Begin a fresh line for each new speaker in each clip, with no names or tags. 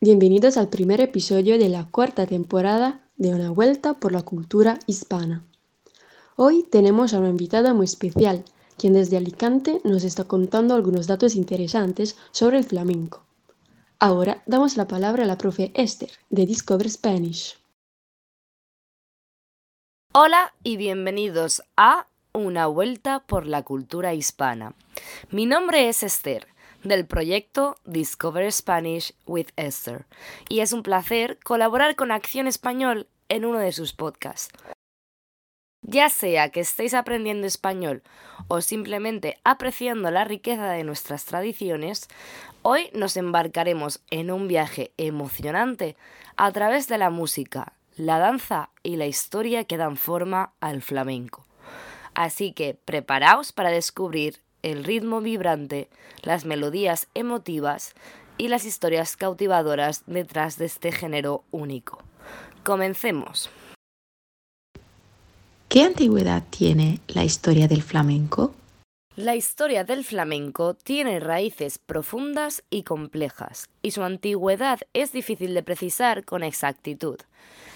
Bienvenidos al primer episodio de la cuarta temporada de Una Vuelta por la Cultura Hispana. Hoy tenemos a una invitada muy especial, quien desde Alicante nos está contando algunos datos interesantes sobre el flamenco. Ahora damos la palabra a la profe Esther, de Discover Spanish.
Hola y bienvenidos a Una Vuelta por la Cultura Hispana. Mi nombre es Esther del proyecto Discover Spanish with Esther y es un placer colaborar con Acción Español en uno de sus podcasts. Ya sea que estéis aprendiendo español o simplemente apreciando la riqueza de nuestras tradiciones, hoy nos embarcaremos en un viaje emocionante a través de la música, la danza y la historia que dan forma al flamenco. Así que preparaos para descubrir el ritmo vibrante, las melodías emotivas y las historias cautivadoras detrás de este género único. Comencemos.
¿Qué antigüedad tiene la historia del flamenco?
La historia del flamenco tiene raíces profundas y complejas, y su antigüedad es difícil de precisar con exactitud.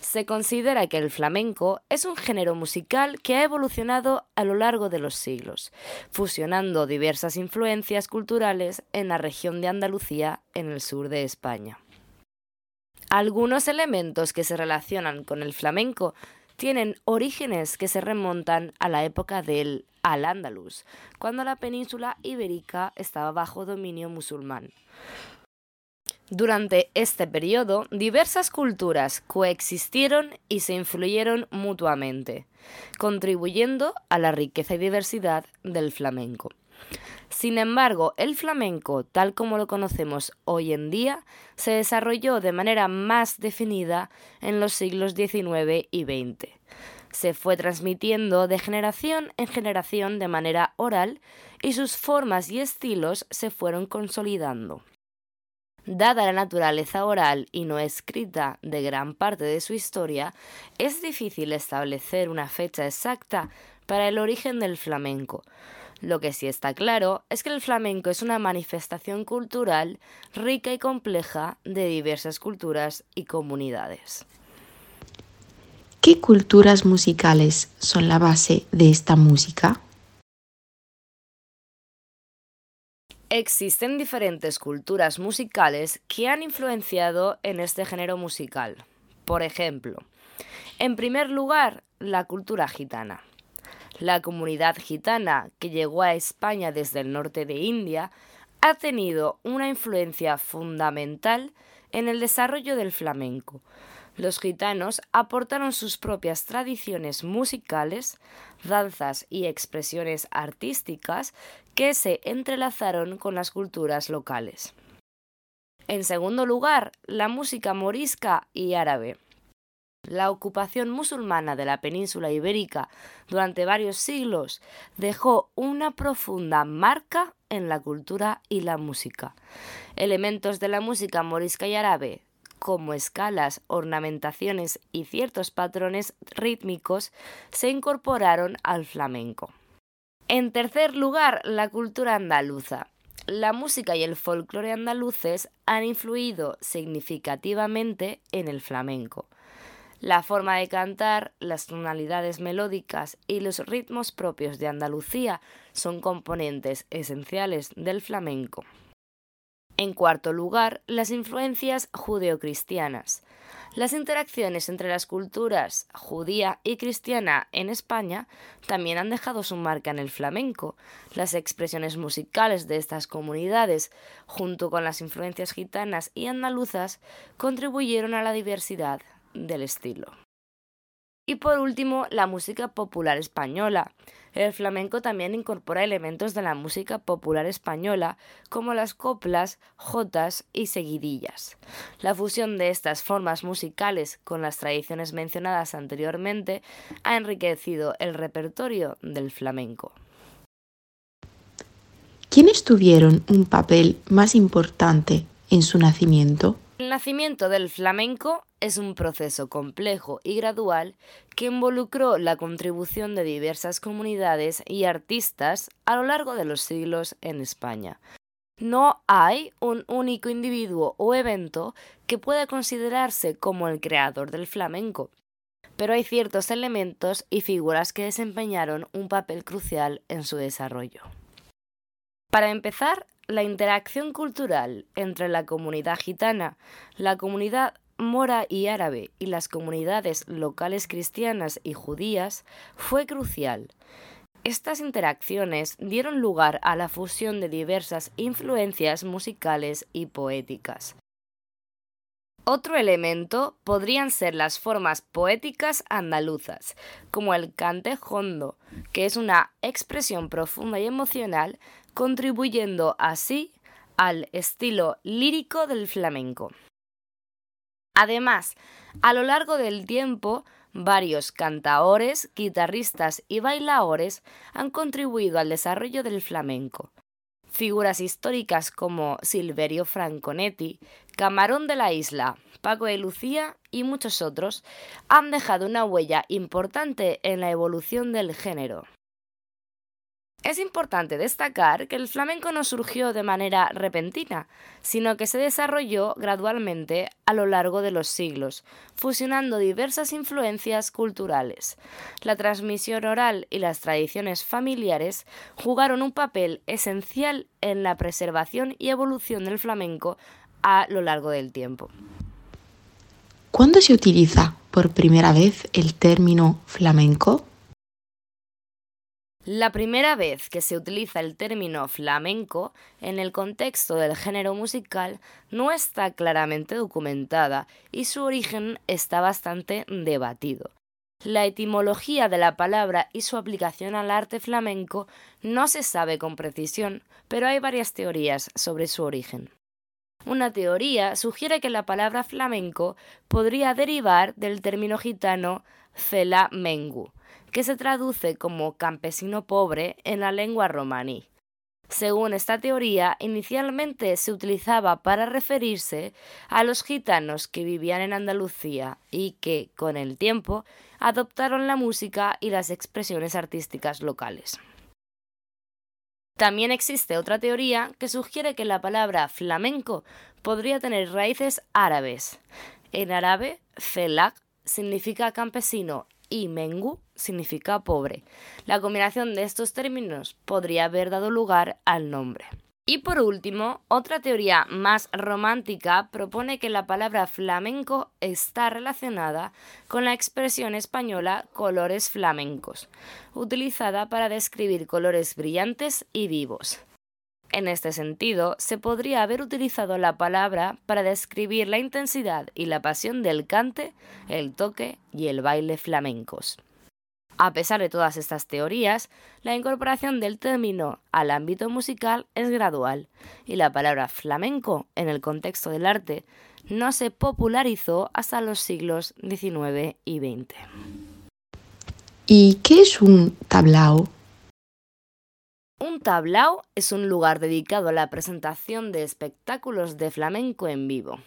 Se considera que el flamenco es un género musical que ha evolucionado a lo largo de los siglos, fusionando diversas influencias culturales en la región de Andalucía en el sur de España. Algunos elementos que se relacionan con el flamenco tienen orígenes que se remontan a la época del Al-Ándalus, cuando la península ibérica estaba bajo dominio musulmán. Durante este periodo, diversas culturas coexistieron y se influyeron mutuamente, contribuyendo a la riqueza y diversidad del flamenco. Sin embargo, el flamenco, tal como lo conocemos hoy en día, se desarrolló de manera más definida en los siglos XIX y XX. Se fue transmitiendo de generación en generación de manera oral y sus formas y estilos se fueron consolidando. Dada la naturaleza oral y no escrita de gran parte de su historia, es difícil establecer una fecha exacta para el origen del flamenco. Lo que sí está claro es que el flamenco es una manifestación cultural rica y compleja de diversas culturas y comunidades.
¿Qué culturas musicales son la base de esta música?
Existen diferentes culturas musicales que han influenciado en este género musical. Por ejemplo, en primer lugar, la cultura gitana. La comunidad gitana que llegó a España desde el norte de India ha tenido una influencia fundamental en el desarrollo del flamenco, los gitanos aportaron sus propias tradiciones musicales, danzas y expresiones artísticas que se entrelazaron con las culturas locales. En segundo lugar, la música morisca y árabe. La ocupación musulmana de la península ibérica durante varios siglos dejó una profunda marca en la cultura y la música. Elementos de la música morisca y árabe, como escalas, ornamentaciones y ciertos patrones rítmicos se incorporaron al flamenco. En tercer lugar, la cultura andaluza. La música y el folclore andaluces han influido significativamente en el flamenco. La forma de cantar, las tonalidades melódicas y los ritmos propios de Andalucía son componentes esenciales del flamenco. En cuarto lugar, las influencias judeocristianas. Las interacciones entre las culturas judía y cristiana en España también han dejado su marca en el flamenco. Las expresiones musicales de estas comunidades, junto con las influencias gitanas y andaluzas, contribuyeron a la diversidad del estilo. Y por último, la música popular española. El flamenco también incorpora elementos de la música popular española, como las coplas, jotas y seguidillas. La fusión de estas formas musicales con las tradiciones mencionadas anteriormente ha enriquecido el repertorio del flamenco.
¿Quiénes tuvieron un papel más importante en su nacimiento?
El nacimiento del flamenco es un proceso complejo y gradual que involucró la contribución de diversas comunidades y artistas a lo largo de los siglos en España. No hay un único individuo o evento que pueda considerarse como el creador del flamenco, pero hay ciertos elementos y figuras que desempeñaron un papel crucial en su desarrollo. Para empezar, la interacción cultural entre la comunidad gitana, la comunidad mora y árabe y las comunidades locales cristianas y judías fue crucial. Estas interacciones dieron lugar a la fusión de diversas influencias musicales y poéticas. Otro elemento podrían ser las formas poéticas andaluzas, como el cante hondo, que es una expresión profunda y emocional, contribuyendo así al estilo lírico del flamenco. Además, a lo largo del tiempo, varios cantaores, guitarristas y bailadores han contribuido al desarrollo del flamenco. Figuras históricas como Silverio Franconetti, Camarón de la Isla, Paco de Lucía y muchos otros han dejado una huella importante en la evolución del género. Es importante destacar que el flamenco no surgió de manera repentina, sino que se desarrolló gradualmente a lo largo de los siglos, fusionando diversas influencias culturales. La transmisión oral y las tradiciones familiares jugaron un papel esencial en la preservación y evolución del flamenco a lo largo del tiempo.
¿Cuándo se utiliza por primera vez el término flamenco?
La primera vez que se utiliza el término flamenco en el contexto del género musical no está claramente documentada y su origen está bastante debatido. La etimología de la palabra y su aplicación al arte flamenco no se sabe con precisión, pero hay varias teorías sobre su origen. Una teoría sugiere que la palabra flamenco podría derivar del término gitano mengu, que se traduce como campesino pobre en la lengua romaní. Según esta teoría, inicialmente se utilizaba para referirse a los gitanos que vivían en Andalucía y que, con el tiempo, adoptaron la música y las expresiones artísticas locales. También existe otra teoría que sugiere que la palabra flamenco podría tener raíces árabes. En árabe, felak significa campesino y mengu significa pobre. La combinación de estos términos podría haber dado lugar al nombre. Y por último, otra teoría más romántica propone que la palabra flamenco está relacionada con la expresión española colores flamencos, utilizada para describir colores brillantes y vivos. En este sentido, se podría haber utilizado la palabra para describir la intensidad y la pasión del cante, el toque y el baile flamencos. A pesar de todas estas teorías, la incorporación del término al ámbito musical es gradual y la palabra flamenco en el contexto del arte no se popularizó hasta los siglos XIX y XX.
¿Y qué es un tablao?
Un tablao es un lugar dedicado a la presentación de espectáculos de flamenco en vivo.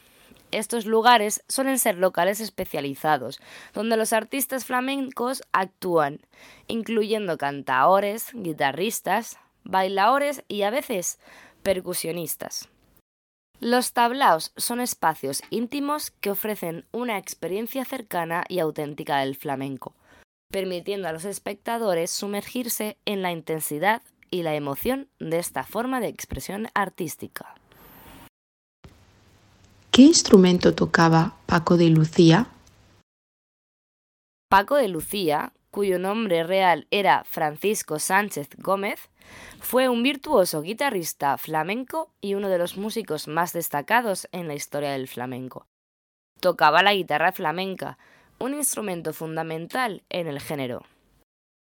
Estos lugares suelen ser locales especializados, donde los artistas flamencos actúan, incluyendo cantaores, guitarristas, bailadores y a veces percusionistas. Los tablaos son espacios íntimos que ofrecen una experiencia cercana y auténtica del flamenco, permitiendo a los espectadores sumergirse en la intensidad y la emoción de esta forma de expresión artística.
¿Qué instrumento tocaba Paco de Lucía?
Paco de Lucía, cuyo nombre real era Francisco Sánchez Gómez, fue un virtuoso guitarrista flamenco y uno de los músicos más destacados en la historia del flamenco. Tocaba la guitarra flamenca, un instrumento fundamental en el género.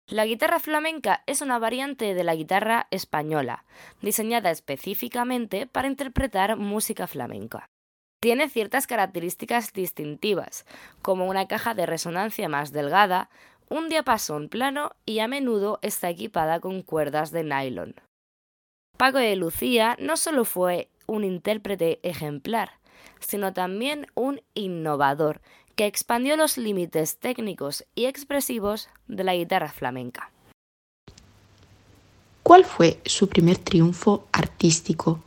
La guitarra flamenca es una variante de la guitarra española, diseñada específicamente para interpretar música flamenca. Tiene ciertas características distintivas, como una caja de resonancia más delgada, un diapasón plano y a menudo está equipada con cuerdas de nylon. Paco de Lucía no solo fue un intérprete ejemplar, sino también un innovador que expandió los límites técnicos y expresivos de la guitarra flamenca.
¿Cuál fue su primer triunfo artístico?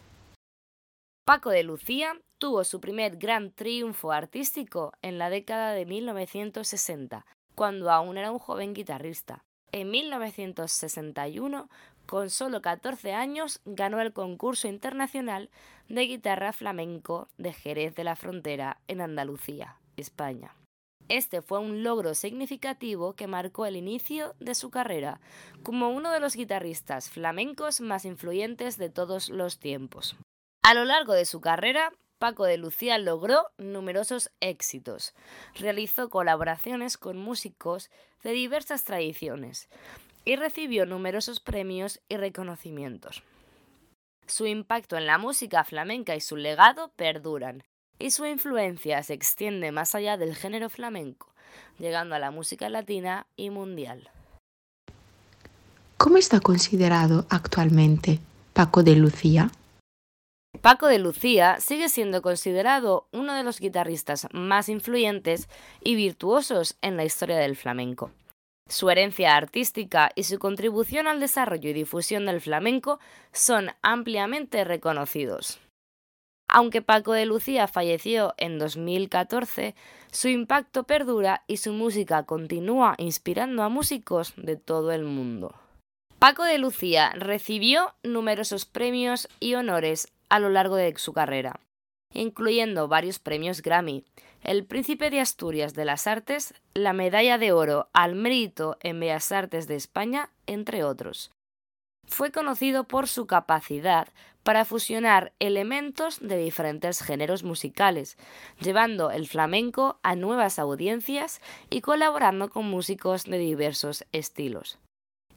Paco de Lucía tuvo su primer gran triunfo artístico en la década de 1960, cuando aún era un joven guitarrista. En 1961, con solo 14 años, ganó el concurso internacional de guitarra flamenco de Jerez de la Frontera en Andalucía, España. Este fue un logro significativo que marcó el inicio de su carrera como uno de los guitarristas flamencos más influyentes de todos los tiempos. A lo largo de su carrera, Paco de Lucía logró numerosos éxitos. Realizó colaboraciones con músicos de diversas tradiciones y recibió numerosos premios y reconocimientos. Su impacto en la música flamenca y su legado perduran, y su influencia se extiende más allá del género flamenco, llegando a la música latina y mundial.
¿Cómo está considerado actualmente Paco de Lucía?
Paco de Lucía sigue siendo considerado uno de los guitarristas más influyentes y virtuosos en la historia del flamenco. Su herencia artística y su contribución al desarrollo y difusión del flamenco son ampliamente reconocidos. Aunque Paco de Lucía falleció en 2014, su impacto perdura y su música continúa inspirando a músicos de todo el mundo. Paco de Lucía recibió numerosos premios y honores a lo largo de su carrera, incluyendo varios premios Grammy, el Príncipe de Asturias de las Artes, la Medalla de Oro al Mérito en Bellas Artes de España, entre otros. Fue conocido por su capacidad para fusionar elementos de diferentes géneros musicales, llevando el flamenco a nuevas audiencias y colaborando con músicos de diversos estilos.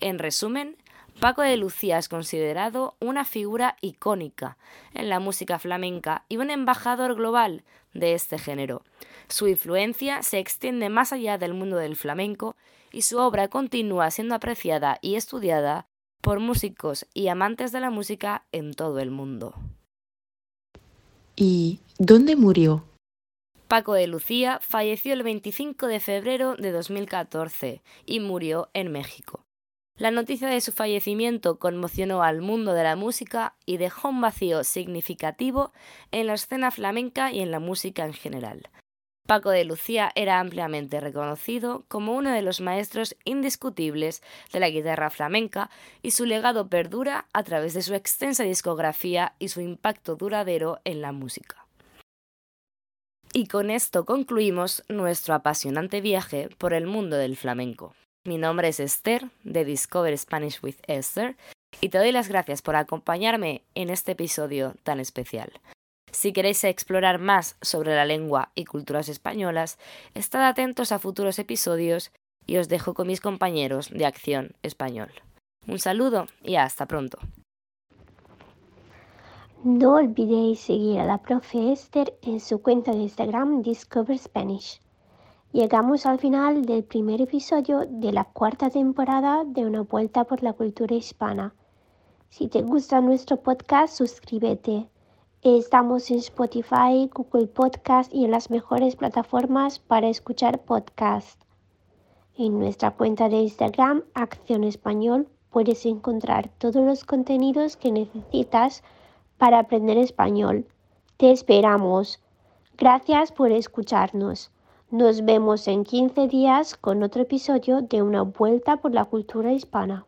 En resumen, Paco de Lucía es considerado una figura icónica en la música flamenca y un embajador global de este género. Su influencia se extiende más allá del mundo del flamenco y su obra continúa siendo apreciada y estudiada por músicos y amantes de la música en todo el mundo.
¿Y dónde murió?
Paco de Lucía falleció el 25 de febrero de 2014 y murió en México. La noticia de su fallecimiento conmocionó al mundo de la música y dejó un vacío significativo en la escena flamenca y en la música en general. Paco de Lucía era ampliamente reconocido como uno de los maestros indiscutibles de la guitarra flamenca y su legado perdura a través de su extensa discografía y su impacto duradero en la música. Y con esto concluimos nuestro apasionante viaje por el mundo del flamenco. Mi nombre es Esther de Discover Spanish with Esther y te doy las gracias por acompañarme en este episodio tan especial. Si queréis explorar más sobre la lengua y culturas españolas, estad atentos a futuros episodios y os dejo con mis compañeros de Acción Español. Un saludo y hasta pronto.
No olvidéis seguir a la profe Esther en su cuenta de Instagram Discover Spanish. Llegamos al final del primer episodio de la cuarta temporada de Una Vuelta por la Cultura Hispana. Si te gusta nuestro podcast, suscríbete. Estamos en Spotify, Google Podcast y en las mejores plataformas para escuchar podcast. En nuestra cuenta de Instagram, Acción Español, puedes encontrar todos los contenidos que necesitas para aprender español. Te esperamos. Gracias por escucharnos. Nos vemos en 15 días con otro episodio de Una vuelta por la cultura hispana.